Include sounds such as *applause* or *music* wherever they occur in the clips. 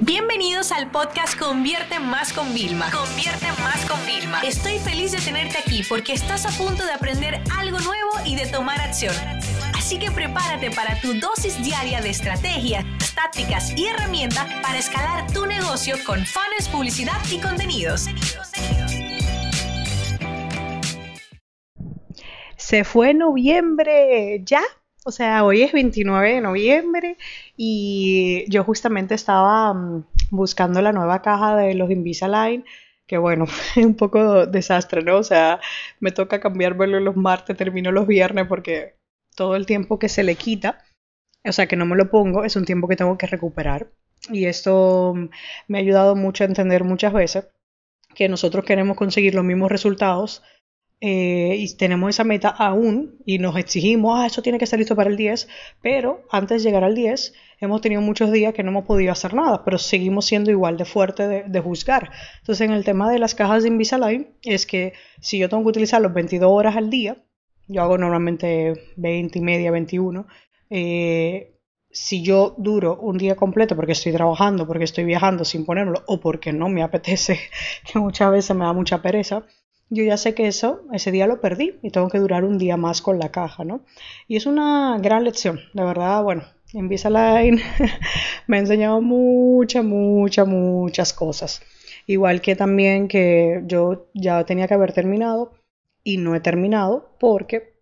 Bienvenidos al podcast Convierte Más con Vilma. Convierte Más con Vilma. Estoy feliz de tenerte aquí porque estás a punto de aprender algo nuevo y de tomar acción. Así que prepárate para tu dosis diaria de estrategias, tácticas y herramientas para escalar tu negocio con fans, publicidad y contenidos. Se fue noviembre, ¿ya? O sea, hoy es 29 de noviembre y yo justamente estaba mm, buscando la nueva caja de los Invisalign, que bueno, *laughs* es un poco desastre, ¿no? O sea, me toca cambiármelo los martes, termino los viernes porque todo el tiempo que se le quita, o sea, que no me lo pongo, es un tiempo que tengo que recuperar. Y esto mm, me ha ayudado mucho a entender muchas veces que nosotros queremos conseguir los mismos resultados eh, y tenemos esa meta aún y nos exigimos, ah, eso tiene que estar listo para el 10, pero antes de llegar al 10 hemos tenido muchos días que no hemos podido hacer nada, pero seguimos siendo igual de fuerte de, juzgar. Entonces en el tema de las cajas de Invisalign es que si yo tengo que utilizar los 22 horas al día, yo hago normalmente 20 y media, 21, eh, si yo duro un día completo porque estoy trabajando, porque estoy viajando sin ponerlo o porque no me apetece, *laughs* que muchas veces me da mucha pereza, yo ya sé que eso, ese día lo perdí y tengo que durar un día más con la caja, ¿no? Y es una gran lección, de verdad, bueno, Invisalign *laughs* me ha enseñado muchas, muchas, muchas cosas. Igual que también que yo ya tenía que haber terminado y no he terminado porque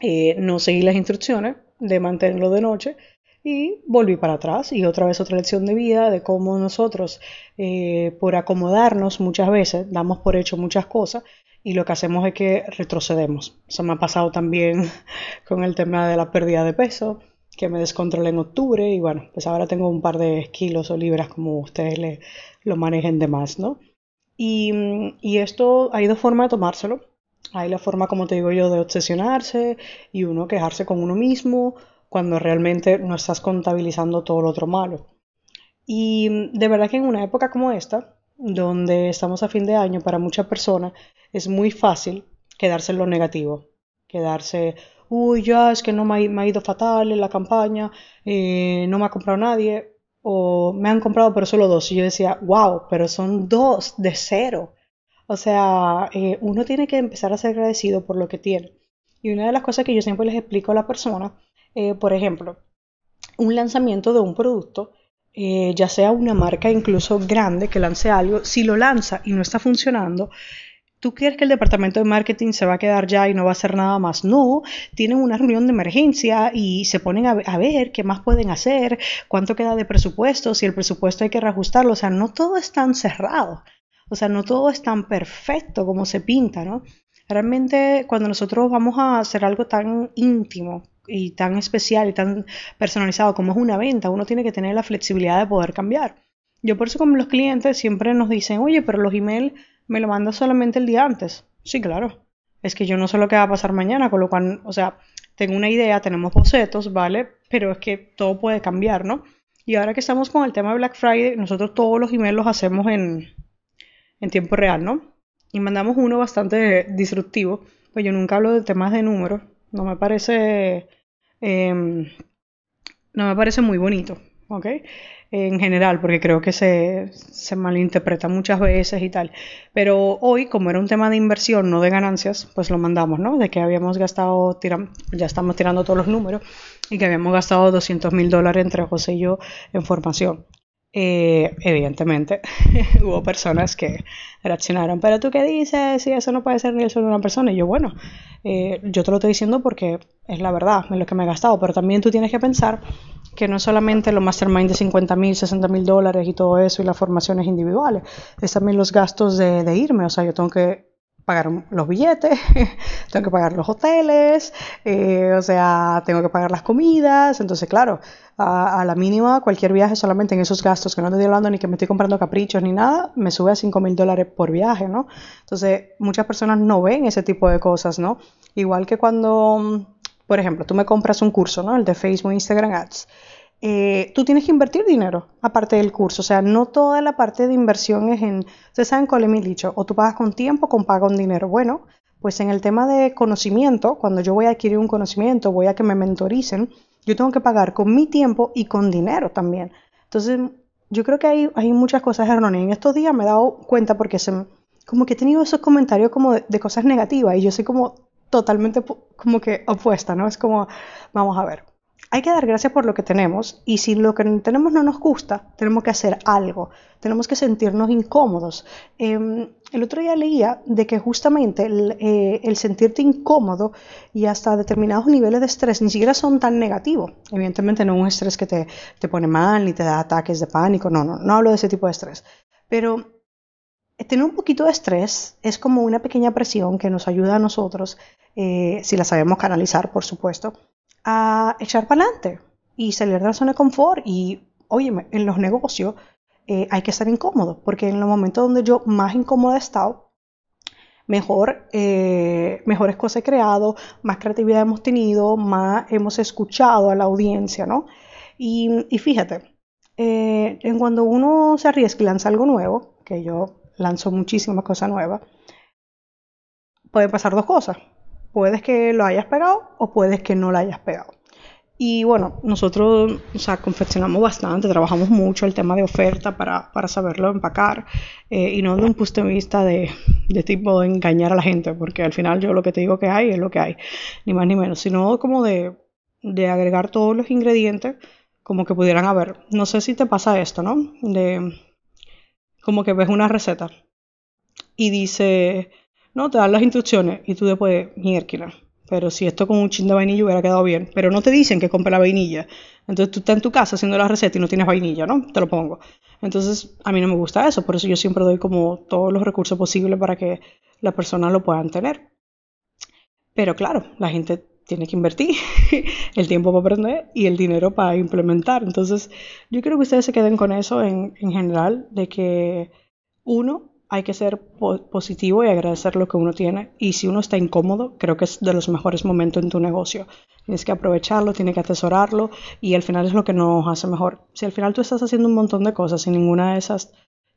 eh, no seguí las instrucciones de mantenerlo de noche y volví para atrás y otra vez otra lección de vida de cómo nosotros eh, por acomodarnos muchas veces damos por hecho muchas cosas y lo que hacemos es que retrocedemos. Eso me ha pasado también *laughs* con el tema de la pérdida de peso que me descontrolé en octubre y bueno, pues ahora tengo un par de kilos o libras como ustedes lo manejen de más, ¿no? Y, y esto hay dos formas de tomárselo. Hay la forma, como te digo yo, de obsesionarse y uno quejarse con uno mismo cuando realmente no estás contabilizando todo lo otro malo. Y de verdad que en una época como esta, donde estamos a fin de año, para muchas personas es muy fácil quedarse en lo negativo, quedarse, uy, ya es que no me ha, ido fatal en la campaña, eh, no me ha comprado nadie, o me han comprado pero solo dos. Y yo decía, wow, pero son dos de cero. O sea, eh, uno tiene que empezar a ser agradecido por lo que tiene. Y una de las cosas que yo siempre les explico a la persona eh, por ejemplo, un lanzamiento de un producto, eh, ya sea una marca incluso grande que lance algo, si lo lanza y no está funcionando, ¿Tú crees que el departamento de marketing se va a quedar ya y no va a hacer nada más? No, tienen una reunión de emergencia y se ponen a, ver qué más pueden hacer, cuánto queda de presupuesto, si el presupuesto hay que reajustarlo. O sea, no todo es tan cerrado. O sea, no todo es tan perfecto como se pinta, ¿no? Realmente cuando nosotros vamos a hacer algo tan íntimo y tan especial y tan personalizado como es una venta, uno tiene que tener la flexibilidad de poder cambiar. Yo por eso como los clientes siempre nos dicen, oye, pero los emails me lo mandas solamente el día antes. Sí, claro. Es que yo no sé lo que va a pasar mañana, con lo cual, o sea, tengo una idea, tenemos bocetos, ¿vale? Pero es que todo puede cambiar, ¿no? Y ahora que estamos con el tema de Black Friday, nosotros todos los emails los hacemos en, en tiempo real, ¿no? Y mandamos uno bastante disruptivo, pues yo nunca hablo de temas de números, no me parece, em, no me parece muy bonito, ¿ok? En general, porque creo que se, se malinterpreta muchas veces y tal. Pero hoy, como era un tema de inversión, no de ganancias, pues lo mandamos, ¿no? De que habíamos gastado, ya estamos tirando todos los números, y que habíamos gastado 200 mil dólares entre José y yo en formación. Eh, evidentemente *laughs* hubo personas que reaccionaron, pero tú qué dices, si eso no puede ser ni el sueldo de una persona, y yo bueno, eh, yo te lo estoy diciendo porque es la verdad, es lo que me he gastado, pero también tú tienes que pensar que no es solamente los mastermind de 50 mil, 60 mil dólares y todo eso y las formaciones individuales, es también los gastos de, de irme, o sea, yo tengo que pagar los billetes, *laughs* tengo que pagar los hoteles, eh, o sea, tengo que pagar las comidas, entonces claro, a, la mínima cualquier viaje solamente en esos gastos, que no estoy hablando ni que me estoy comprando caprichos ni nada, me sube a 5 mil dólares por viaje, ¿no? Entonces muchas personas no ven ese tipo de cosas, ¿no? Igual que cuando, por ejemplo, tú me compras un curso, ¿no? El de Facebook, Instagram Ads. Eh, tú tienes que invertir dinero aparte del curso. O sea, no toda la parte de inversión es en, ustedes saben cuál es mi dicho, o tú pagas con tiempo o con pago con dinero. Bueno, pues en el tema de conocimiento, cuando yo voy a adquirir un conocimiento, voy a que me mentoricen, yo tengo que pagar con mi tiempo y con dinero también. Entonces, yo creo que hay, hay muchas cosas erróneas. En estos días me he dado cuenta porque se, como que he tenido esos comentarios como de, de cosas negativas y yo soy como totalmente como que opuesta, ¿no? Es como, vamos a ver, hay que dar gracias por lo que tenemos y si lo que tenemos no nos gusta, tenemos que hacer algo, tenemos que sentirnos incómodos. Em, el otro día leía de que justamente eh, el, sentirte incómodo y hasta determinados niveles de estrés ni siquiera son tan negativos. Evidentemente no es un estrés que te, te pone mal ni te da ataques de pánico, no, no, no hablo de ese tipo de estrés. Pero tener un poquito de estrés es como una pequeña presión que nos ayuda a nosotros, eh, si la sabemos canalizar, por supuesto, a echar para adelante y salir de la zona de confort. Y, oye, en los negocios eh, hay que estar incómodo, porque en los momentos donde yo más incómodo he estado, mejor, eh, mejores cosas he creado, más creatividad hemos tenido, más hemos escuchado a la audiencia, ¿no? Y, fíjate, eh, en cuando uno se arriesga y lanza algo nuevo, que yo lanzo muchísimas cosas nuevas, pueden pasar dos cosas. Puedes que lo hayas pegado o puedes que no lo hayas pegado. Y bueno, nosotros, o sea, confeccionamos bastante, trabajamos mucho el tema de oferta para, para saberlo empacar eh, y no de un punto de vista de, de, tipo engañar a la gente, porque al final yo lo que te digo que hay es lo que hay, ni más ni menos, sino como de, de agregar todos los ingredientes como que pudieran haber. No sé si te pasa esto, ¿no? De como que ves una receta y dice no, te dan las instrucciones y tú después, mierda. Pero si esto con un chin de vainilla hubiera quedado bien. Pero no te dicen que compre la vainilla. Entonces tú estás en tu casa haciendo la receta y no tienes vainilla, ¿no? Te lo pongo. Entonces a mí no me gusta eso. Por eso yo siempre doy como todos los recursos posibles para que las personas lo puedan tener. Pero claro, la gente tiene que invertir *laughs* el tiempo para aprender y el dinero para implementar. Entonces yo quiero que ustedes se queden con eso en general, de que uno, hay que ser positivo y agradecer lo que uno tiene. Y si uno está incómodo, creo que es de los mejores momentos en tu negocio. Tienes que aprovecharlo, tienes que atesorarlo y al final es lo que nos hace mejor. Si al final tú estás haciendo un montón de cosas y ninguna de esas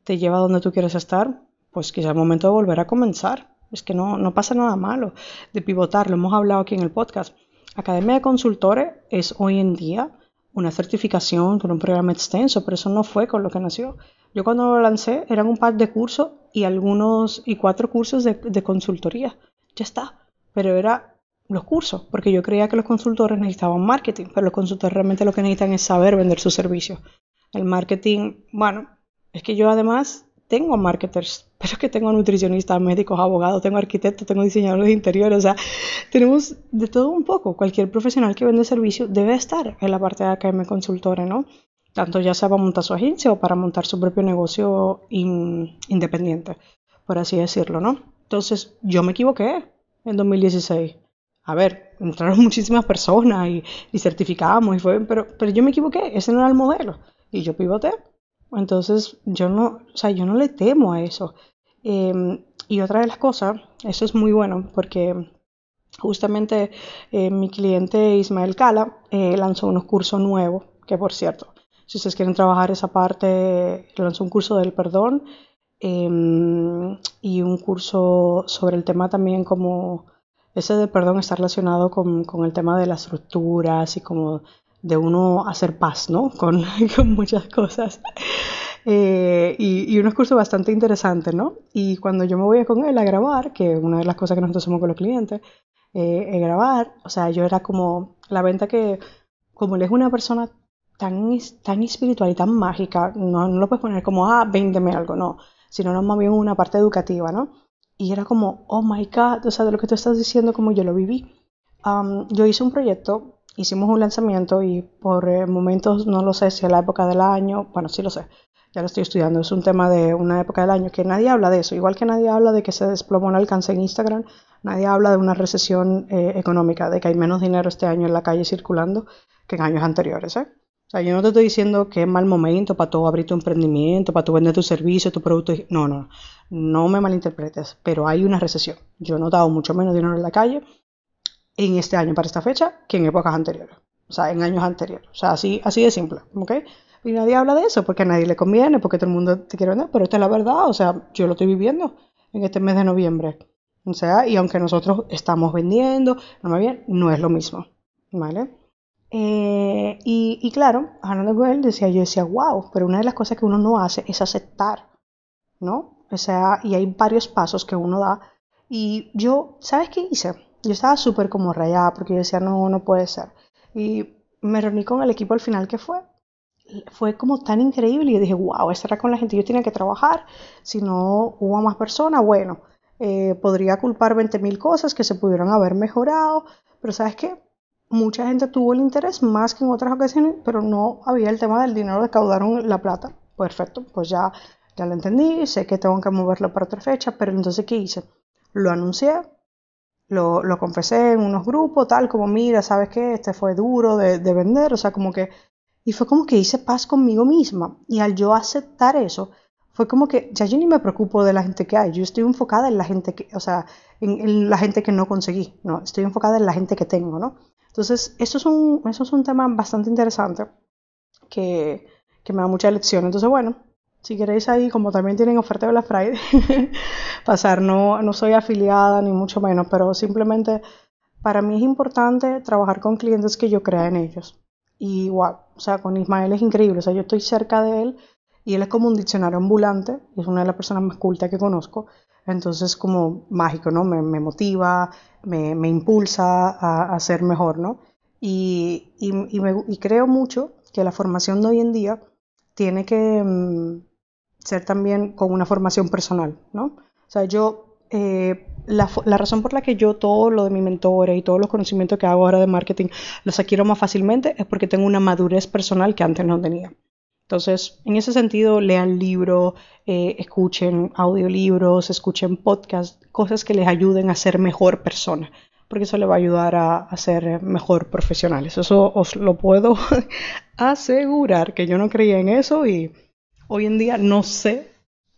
te lleva donde tú quieres estar, pues quizá es momento de volver a comenzar. Es que no, no pasa nada malo de pivotar, lo hemos hablado aquí en el podcast. Academia de Consultores es hoy en día una certificación con un programa extenso, pero eso no fue con lo que nació. Yo cuando lo lancé eran un par de cursos y algunos y cuatro cursos de, consultoría. Ya está. Pero era los cursos, porque yo creía que los consultores necesitaban marketing, pero los consultores realmente lo que necesitan es saber vender sus servicios. El marketing, bueno, es que yo además tengo marketers, *laughs* pero que tengo nutricionistas, médicos, abogados, tengo arquitectos, tengo diseñadores de interiores, o sea, tenemos de todo un poco. Cualquier profesional que vende servicio debe estar en la parte de AKM Consultora, ¿no? Tanto ya sea para montar su agencia o para montar su propio negocio independiente, por así decirlo, ¿no? Entonces, yo me equivoqué en 2016. A ver, entraron *laughs* muchísimas personas y, y certificamos y fue, pero, pero yo me equivoqué, ese no era el modelo. Y yo pivoté entonces, yo no, o sea, yo no le temo a eso. Em, y otra de las cosas, eso es muy bueno porque justamente eh, mi cliente Ismael Cala eh, lanzó unos cursos nuevos, que por cierto, si ustedes quieren trabajar esa parte, lanzó un curso del perdón em, y un curso sobre el tema también como ese del perdón está relacionado con, con el tema de las estructuras y como de uno hacer paz, ¿no? *laughs* Con, muchas cosas. *laughs* Eh, y, y, unos bastante interesantes, ¿no? Y cuando yo me voy con él a grabar, que una de las cosas que nosotros hacemos con los clientes, eh, es grabar, o sea, yo era como la venta que, como él es una persona tan, tan espiritual y tan mágica, no, lo puedes poner como, ah, véndeme algo, no, sino no, más bien una parte educativa, ¿no? Y era como, oh my god, o sea, de lo que tú estás diciendo, como yo lo viví. Yo hice un proyecto hicimos un lanzamiento y por eh, momentos no lo sé si es la época del año, bueno, sí lo sé, ya lo estoy estudiando, es un tema de una época del año que nadie habla de eso, igual que nadie habla de que se desplomó el alcance en Instagram, nadie habla de una recesión eh, económica, de que hay menos dinero este año en la calle circulando que en años anteriores, ¿eh? O sea, yo no te estoy diciendo que es mal momento para tú abrir tu emprendimiento, para tú vender tu servicio, tu producto. No, no, no me malinterpretes, pero hay una recesión. Yo he notado mucho menos dinero en la calle en este año para esta fecha que en épocas anteriores. O sea, en años anteriores. O sea, así, así de simple. ¿Ok? Y nadie habla de eso porque a nadie le conviene, porque todo el mundo te quiere vender. Pero esta es la verdad. O sea, yo lo estoy viviendo en este mes de noviembre. O sea, y aunque nosotros estamos vendiendo, no, bien, no es lo mismo. ¿Vale? Eh, y, y, claro, hablando con él, decía, yo decía, wow, pero una de las cosas que uno no hace es aceptar, ¿no? O sea, y hay varios pasos que uno da. Y yo, ¿sabes qué hice? Yo estaba súper como rayada porque yo decía, no, no puede ser. Y me reuní con el equipo al final que fue. Fue como tan increíble y dije, wow, esta era con la gente yo tenía que trabajar. Si no hubo más personas, bueno, eh, podría culpar 20.000 cosas que se pudieron haber mejorado. Pero ¿sabes qué? mucha gente tuvo el interés más que en otras ocasiones, pero no había el tema del dinero, recaudaron la plata. Perfecto, pues ya, ya lo entendí, sé que tengo que moverlo para otra fecha, pero entonces ¿qué hice? Lo anuncié, lo, lo confesé en unos grupos, tal como, mira, ¿sabes qué? Este fue duro de, de vender, o sea, como que... Y fue como que hice paz conmigo misma. Y al yo aceptar eso, fue como que ya yo ni me preocupo de la gente que hay, yo estoy enfocada en la gente que, o sea, en, la gente que no conseguí, no, estoy enfocada en la gente que tengo, ¿no? Entonces, eso es un, eso es un tema bastante interesante que, que me da mucha lección. Entonces, bueno, si queréis ahí, como también tienen oferta de la Friday, *laughs* pasar, no, no soy afiliada ni mucho menos, pero simplemente para mí es importante trabajar con clientes que yo crea en ellos. Y wow, o sea, con Ismael es increíble, o sea, yo estoy cerca de él y él es como un diccionario ambulante, y es una de las personas más cultas que conozco, entonces como mágico, ¿no? Me, me motiva, me, me, impulsa a, a, ser mejor, ¿no? Y, y, y, me, y, creo mucho que la formación de hoy en día tiene que mm, ser también con una formación personal, ¿no? O sea, yo, eh, la, razón por la que yo todo lo de mi mentores y todos los conocimientos que hago ahora de marketing los adquiero más fácilmente es porque tengo una madurez personal que antes no tenía. Entonces, en ese sentido, lean libros, eh, escuchen audiolibros, escuchen podcasts, cosas que les ayuden a ser mejor persona, porque eso les va a ayudar a, a ser mejor profesionales. Eso os lo puedo *laughs* asegurar, que yo no creía en eso y hoy en día no sé,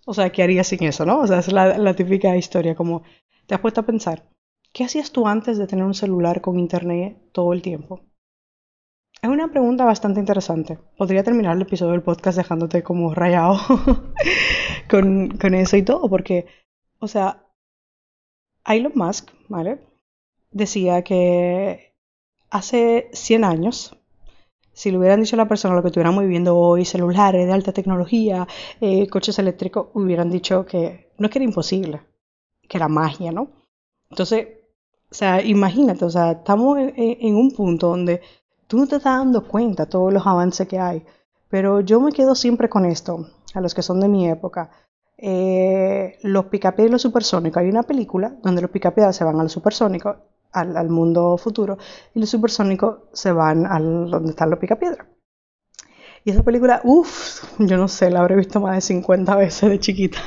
o sea, qué haría sin eso, ¿no? O sea, es la, típica historia, como te has puesto a pensar, ¿qué hacías tú antes de tener un celular con internet todo el tiempo? Es una pregunta bastante interesante. Podría terminar el episodio del podcast dejándote como rayado *laughs* con, con, eso y todo, porque, o sea, Elon Musk, ¿vale? Decía que hace 100 años, si le hubieran dicho a la persona lo que estuviéramos viviendo hoy, celulares de alta tecnología, eh, coches eléctricos, hubieran dicho que no es que era imposible, que era magia, ¿no? Entonces, o sea, imagínate, o sea, estamos en, un punto donde tú no te estás dando cuenta de todos los avances que hay. Pero yo me quedo siempre con esto, a los que son de mi época. Eh, los picapiedras y los supersónicos. Hay una película donde los picapiedras se van al supersónico, al, mundo futuro, y los supersónicos se van al donde están los picapiedras. Y esa película, uff, yo no sé, la habré visto más de 50 veces de chiquita.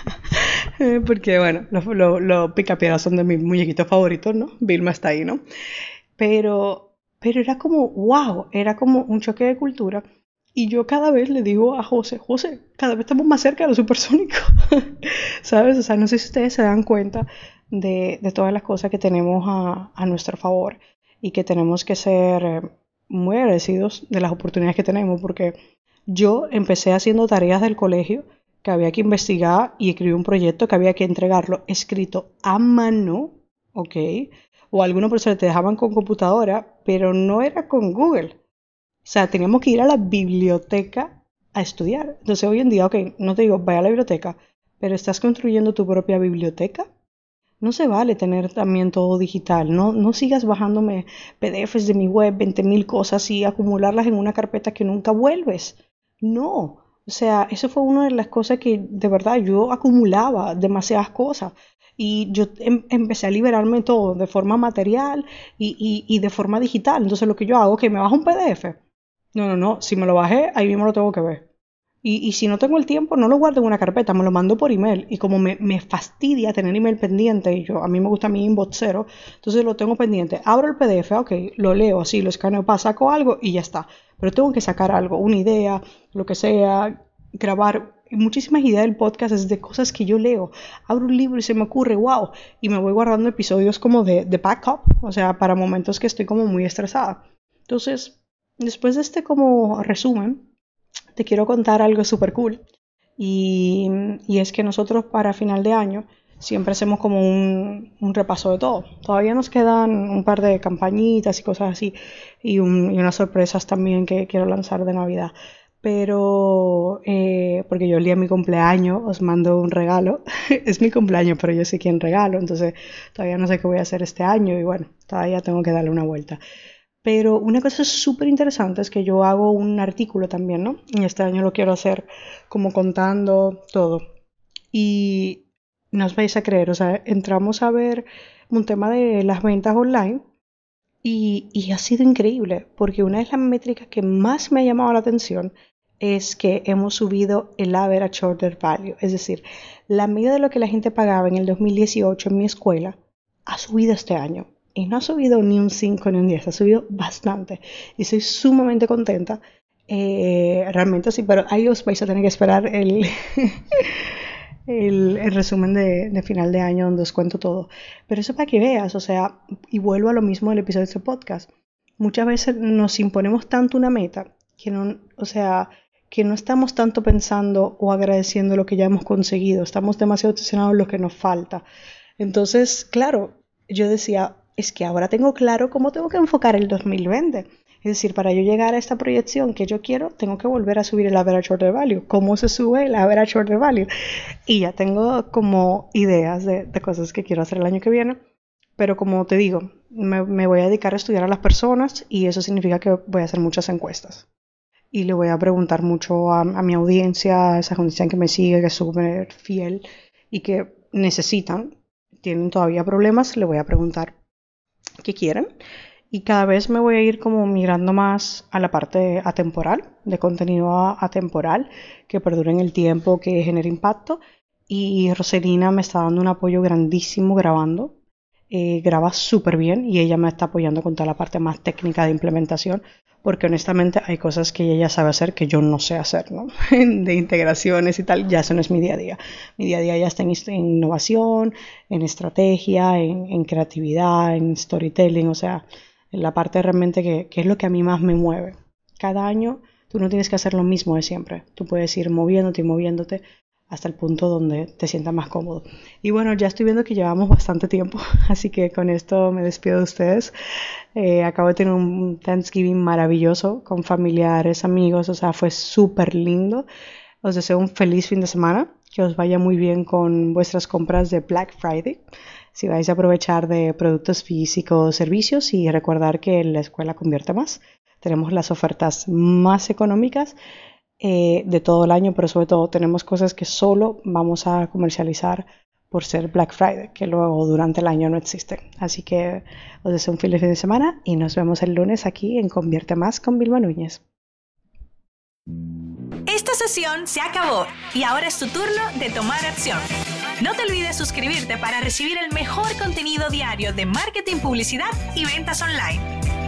*laughs* Porque, bueno, los picapiedras son de mis muñequitos favoritos, ¿no? Vilma está ahí, ¿no? Pero pero era como, wow, era como un choque de cultura. Y yo cada vez le digo a José, José, cada vez estamos más cerca de los supersónicos. *laughs* ¿Sabes? O sea, no sé si ustedes se dan cuenta de, de todas las cosas que tenemos a, a, nuestro favor y que tenemos que ser eh, muy agradecidos de las oportunidades que tenemos, porque yo empecé haciendo tareas del colegio que había que investigar y escribir un proyecto que había que entregarlo escrito a mano, ¿ok? o algunos profesores te dejaban con computadora, pero no era con Google. O sea, teníamos que ir a la biblioteca a estudiar. Entonces hoy en día, ok, no te digo, vaya a la biblioteca, pero estás construyendo tu propia biblioteca. No se vale tener también todo digital. No, no sigas bajándome PDFs de mi web, 20.000 cosas y acumularlas en una carpeta que nunca vuelves. No. O sea, eso fue una de las cosas que de verdad yo acumulaba demasiadas cosas y yo em empecé a liberarme todo de forma material y, y, y, de forma digital. Entonces lo que yo hago que me bajo un PDF. No, no, no, si me lo bajé, ahí mismo lo tengo que ver. Y, si no tengo el tiempo, no lo guardo en una carpeta, me lo mando por email. Y como me, me fastidia tener email pendiente, y yo a mí me gusta mi inbox cero, entonces lo tengo pendiente. Abro el PDF, ok, lo leo así, lo escaneo, para saco algo y ya está. Pero tengo que sacar algo, una idea, lo que sea, grabar muchísimas ideas del podcast es de cosas que yo leo. Abro un libro y se me ocurre, wow, y me voy guardando episodios como de, de backup, o sea, para momentos que estoy como muy estresada. Entonces, después de este como resumen, te quiero contar algo súper cool. Y, y, es que nosotros para final de año siempre hacemos como un, repaso de todo. Todavía nos quedan un par de campañitas y cosas así y, unas sorpresas también que quiero lanzar de Navidad. Pero, eh, porque yo el día de mi cumpleaños os mando un regalo. *laughs* es mi cumpleaños, pero yo sé quién regalo, entonces todavía no sé qué voy a hacer este año y bueno, todavía tengo que darle una vuelta. Pero una cosa súper interesante es que yo hago un artículo también, ¿no? Y este año lo quiero hacer como contando todo. Y no os vais a creer, o sea, entramos a ver un tema de las ventas online y, y, ha sido increíble, porque una de las métricas que más me ha llamado la atención es que hemos subido el average order value, es decir, la medida de lo que la gente pagaba en el 2018 en mi escuela ha subido este año. Y no ha subido ni un 5 ni un 10, ha subido bastante. Y estoy sumamente contenta. Eh, realmente sí, pero ahí os vais a tener que esperar el, *laughs* el, resumen de, final de año donde os cuento todo. Pero eso para que veas, o sea, y vuelvo a lo mismo del episodio de este podcast. Muchas veces nos imponemos tanto una meta que no, o sea, que no estamos tanto pensando o agradeciendo lo que ya hemos conseguido, estamos demasiado obsesionados en lo que nos falta. Entonces, claro, yo decía, es que ahora tengo claro cómo tengo que enfocar el 2020. Es decir, para yo llegar a esta proyección que yo quiero, tengo que volver a subir el average order value. ¿Cómo se sube el average order value? Y ya tengo como ideas de, cosas que quiero hacer el año que viene. Pero como te digo, me, voy a dedicar a estudiar a las personas y eso significa que voy a hacer muchas encuestas. Y le voy a preguntar mucho a, mi audiencia, a esa audiencia que me sigue, que es súper fiel y que necesitan, tienen todavía problemas, le voy a preguntar qué quieren y cada vez me voy a ir como migrando más a la parte atemporal, de contenido atemporal, que perdure en el tiempo, que genere impacto. Y Roselina me está dando un apoyo grandísimo grabando. Eh, graba súper bien y ella me está apoyando con toda la parte más técnica de implementación, porque honestamente hay cosas que ella sabe hacer que yo no sé hacer, ¿no? *laughs* de integraciones y tal, ya eso no es mi día a día. Mi día a día ya está en, innovación, en estrategia, en, en creatividad, en storytelling, o sea, en la parte realmente que, es lo que a mí más me mueve. Cada año tú no tienes que hacer lo mismo de siempre. Tú puedes ir moviéndote y moviéndote hasta el punto donde te sientas más cómodo. Y bueno, ya estoy viendo que llevamos bastante tiempo, *laughs* así que con esto me despido de ustedes. Eh, acabo de tener un Thanksgiving maravilloso con familiares, amigos, o sea, fue súper lindo. Os deseo un feliz fin de semana, que os vaya muy bien con vuestras compras de Black Friday si vais a aprovechar de productos físicos, servicios y recordar que la escuela convierte más. Tenemos las ofertas más económicas eh, de todo el año, pero sobre todo tenemos cosas que solo vamos a comercializar por ser Black Friday, que luego durante el año no existen. Así que os deseo un feliz fin de semana y nos vemos el lunes aquí en Convierte Más con Vilma Núñez. Esta sesión se acabó y ahora es tu turno de tomar acción. No te olvides suscribirte para recibir el mejor contenido diario de marketing, publicidad y ventas online.